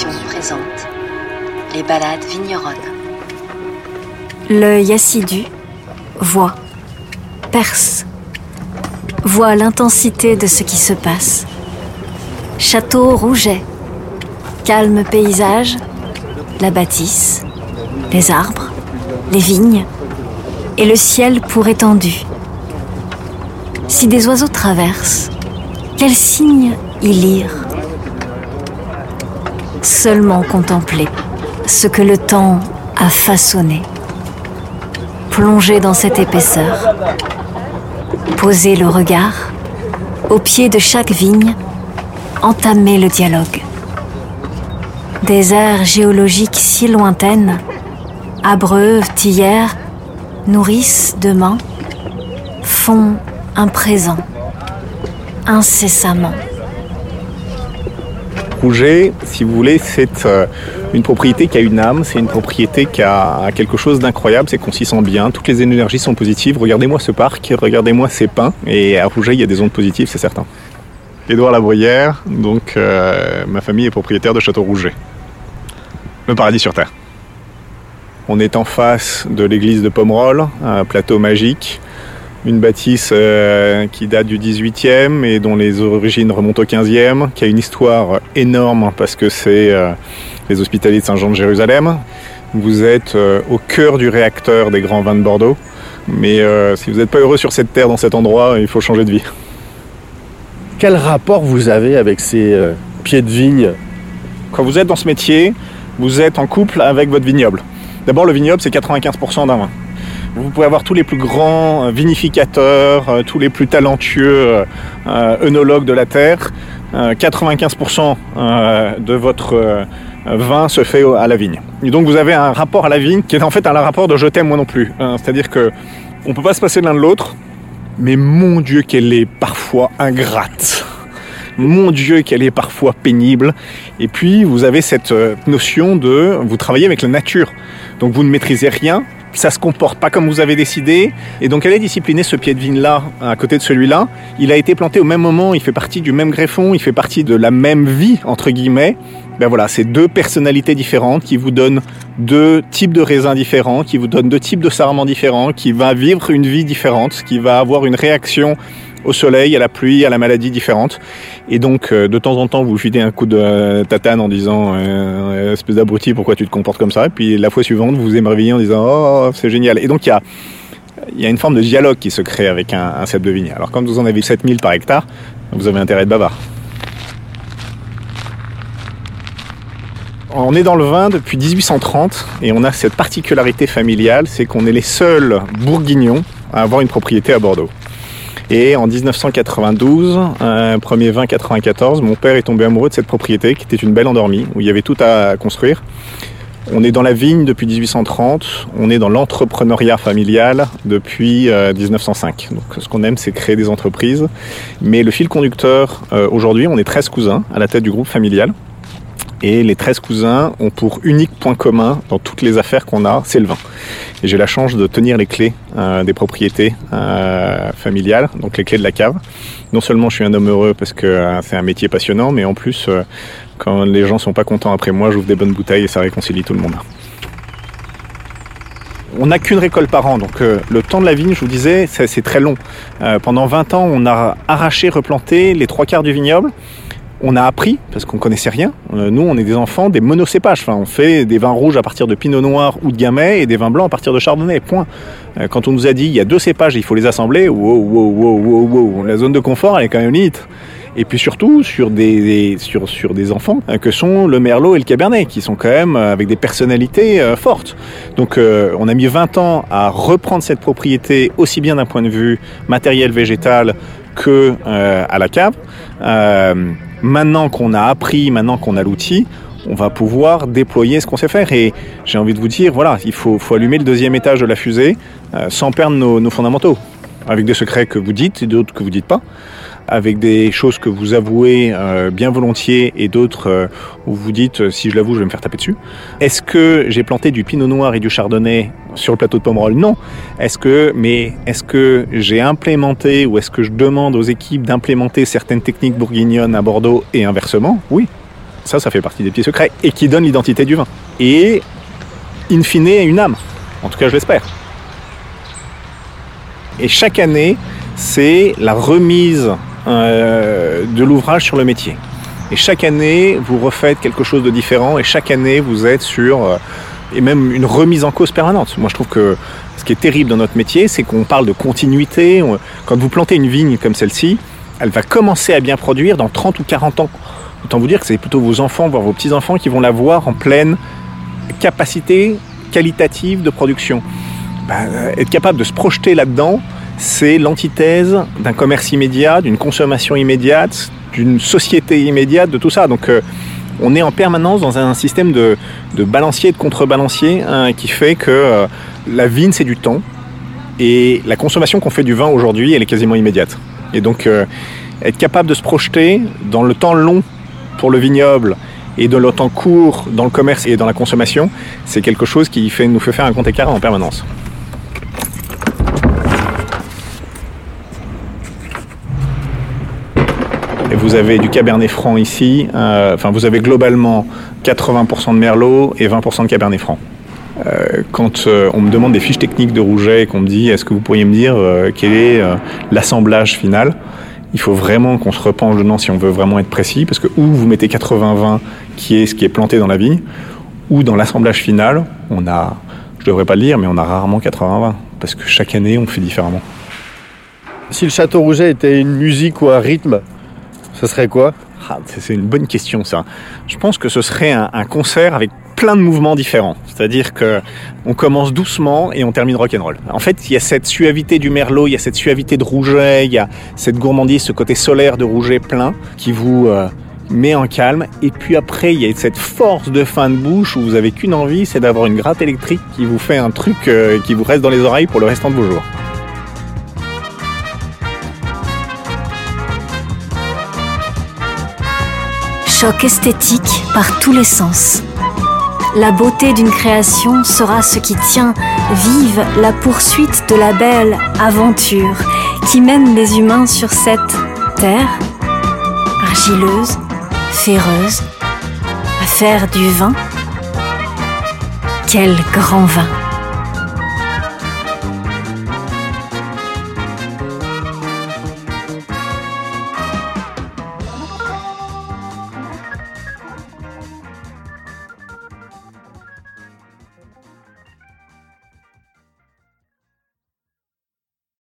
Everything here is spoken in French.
Présente les balades vigneronnes. L'œil assidu voit, perce, voit l'intensité de ce qui se passe. Château rouget, calme paysage, la bâtisse, les arbres, les vignes et le ciel pour étendu. Si des oiseaux traversent, quel signe y lire? Seulement contempler ce que le temps a façonné. Plonger dans cette épaisseur. Poser le regard au pied de chaque vigne. Entamer le dialogue. Des aires géologiques si lointaines abreuvent hier, nourrissent demain, font un présent, incessamment. Rouget, si vous voulez, c'est euh, une propriété qui a une âme, c'est une propriété qui a quelque chose d'incroyable, c'est qu'on s'y sent bien, toutes les énergies sont positives. Regardez-moi ce parc, regardez-moi ces pins, et à Rouget, il y a des ondes positives, c'est certain. Édouard Labruyère, donc euh, ma famille est propriétaire de Château Rouget. Le paradis sur Terre. On est en face de l'église de Pomerol, un plateau magique, une bâtisse euh, qui date du 18e et dont les origines remontent au 15e, qui a une histoire énorme parce que c'est euh, les hospitaliers de Saint-Jean de Jérusalem. Vous êtes euh, au cœur du réacteur des grands vins de Bordeaux, mais si vous n'êtes pas heureux sur cette terre, dans cet endroit, il faut changer de vie. Quel rapport vous avez avec ces pieds de vigne? Quand vous êtes dans ce métier, vous êtes en couple avec votre vignoble. D'abord, le vignoble, c'est 95% d'un vin. Vous pouvez avoir tous les plus grands euh, vinificateurs, euh, tous les plus talentueux euh, œnologues de la terre. 95% de votre vin se fait à la vigne. Et donc vous avez un rapport à la vigne qui est en fait un rapport de je t'aime moi non plus. C'est-à-dire que on peut pas se passer l'un de l'autre, mais mon Dieu qu'elle est parfois ingrate. Mon Dieu qu'elle est parfois pénible. Et puis vous avez cette notion de vous travaillez avec la nature. Donc vous ne maîtrisez rien, ça se comporte pas comme vous avez décidé. Et donc elle est disciplinée ce pied de vigne là, à côté de celui-là. Il a été planté au même moment, il fait partie du même greffon, il fait partie de la même vie, entre guillemets. Ben voilà, c'est deux personnalités différentes qui vous donnent deux types de raisins différents, qui vous donnent deux types de sarments différents, qui va vivre une vie différente, qui va avoir une réaction au soleil, à la pluie, à la maladie différente. Et donc, euh, de temps en temps, vous filez un coup de euh, tatane en disant euh, espèce d'abruti, pourquoi tu te comportes comme ça? Et puis la fois suivante, vous vous émerveillez en disant oh, c'est génial. Et donc, il y a, une forme de dialogue qui se crée avec un, un de vigne. Alors, quand vous en avez 7000 par hectare, vous avez intérêt de bavard. On est dans le vin depuis 1830 et on a cette particularité familiale, c'est qu'on est les seuls bourguignons à avoir une propriété à Bordeaux. Et en 1992, un premier vin 94, mon père est tombé amoureux de cette propriété qui était une belle endormie, où il y avait tout à construire. On est dans la vigne depuis 1830, on est dans l'entrepreneuriat familial depuis 1905. Euh, Donc ce qu'on aime, c'est créer des entreprises. Mais le fil conducteur, euh, aujourd'hui, on est 13 cousins à la tête du groupe familial. Et les 13 cousins ont pour unique point commun dans toutes les affaires qu'on a, c'est le vin. Et j'ai la chance de tenir les clés euh, des propriétés euh, familiales, donc les clés de la cave. Non seulement je suis un homme heureux parce que euh, c'est un métier passionnant, mais en plus, quand les gens sont pas contents après moi, j'ouvre des bonnes bouteilles et ça réconcilie tout le monde. On n'a qu'une récolte par an, donc le temps de la vigne, je vous disais, c'est très long. pendant 20 ans, on a arraché, replanté les trois quarts du vignoble on a appris, parce qu'on connaissait rien, euh, nous on est des enfants des monocépages, enfin, on fait des vins rouges à partir de pinot noir ou de gamay et des vins blancs à partir de chardonnay, point. Euh, quand on nous a dit il y a deux cépages, il faut les assembler, wow, wow, wow, wow, wow. la zone de confort elle est quand même limite. Et puis surtout sur des, sur, sur des enfants euh, que sont le merlot et le cabernet, qui sont quand même avec des personnalités fortes. Donc on a mis 20 ans à reprendre cette propriété aussi bien d'un point de vue matériel végétal que à la cave. Maintenant qu'on a appris, maintenant qu'on a l'outil, on va pouvoir déployer ce qu'on sait faire. Et j'ai envie de vous dire, voilà, il faut, allumer le deuxième étage de la fusée euh, sans perdre nos, nos, fondamentaux. Avec des secrets que vous dites et d'autres que vous dites pas avec des choses que vous avouez euh, bien volontiers et d'autres euh, où vous dites euh, si je l'avoue je vais me faire taper dessus. Est-ce que j'ai planté du pinot noir et du chardonnay sur le plateau de Pomerol? Non. Est-ce que mais est-ce que j'ai implémenté ou est-ce que je demande aux équipes d'implémenter certaines techniques bourguignonnes à Bordeaux et inversement? Oui. Ça, ça fait partie des petits secrets et qui donne l'identité du vin. Et, in fine, une âme. En tout cas, je l'espère. Et chaque année, c'est la remise euh, de l'ouvrage sur le métier. Et chaque année, vous refaites quelque chose de différent et chaque année, vous êtes sur... euh, et même une remise en cause permanente. Moi, je trouve que ce qui est terrible dans notre métier, c'est qu'on parle de continuité. On- Quand vous plantez une vigne comme celle-ci, elle va commencer à bien produire dans 30 ou 40 ans. Autant vous dire que c'est plutôt vos enfants, voire vos petits-enfants, qui vont la voir en pleine capacité qualitative de production. Ben, euh, être capable de se projeter là-dedans, c'est l'antithèse d'un commerce immédiat, d'une consommation immédiate, d'une société immédiate, de tout ça. Donc euh, on est en permanence dans un système de, de balancier et de contrebalancier hein, qui fait que euh, la vigne, c'est du temps. Et la consommation qu'on fait du vin aujourd'hui, elle est quasiment immédiate. Et donc euh, être capable de se projeter dans le temps long pour le vignoble et dans le temps court dans le commerce et dans la consommation, c'est quelque chose qui nous fait faire un compte écart en permanence. Vous avez du Cabernet Franc ici, euh, enfin vous avez globalement 80% de Merlot et 20% de Cabernet Franc. Euh, quand euh, on me demande des fiches techniques de rouget et qu'on me dit est-ce que vous pourriez me dire quel est l'assemblage final, il faut vraiment qu'on se repenche dedans si on veut vraiment être précis, parce que ou vous mettez 80-20 qui est ce qui est planté dans la vigne, ou dans l'assemblage final, on a, je devrais pas le dire, mais on a rarement 80-20, parce que chaque année on fait différemment. Si le Château Rouget était une musique ou un rythme, ce serait quoi Ah, c'est une bonne question ça. Je pense que ce serait un, un concert avec plein de mouvements différents. C'est-à-dire que on commence doucement et on termine rock'n'roll. En fait, il y a cette suavité du merlot, il y a cette suavité de rouget, il y a cette gourmandise, ce côté solaire de rouget plein qui vous euh, met en calme. Et puis après, il y a cette force de fin de bouche où vous avez qu'une envie, c'est d'avoir une gratte électrique qui vous fait un truc euh, qui vous reste dans les oreilles pour le restant de vos jours. Choc esthétique par tous les sens. La beauté d'une création sera ce qui tient vive la poursuite de la belle aventure qui mène les humains sur cette terre argileuse, féreuse, à faire du vin. Quel grand vin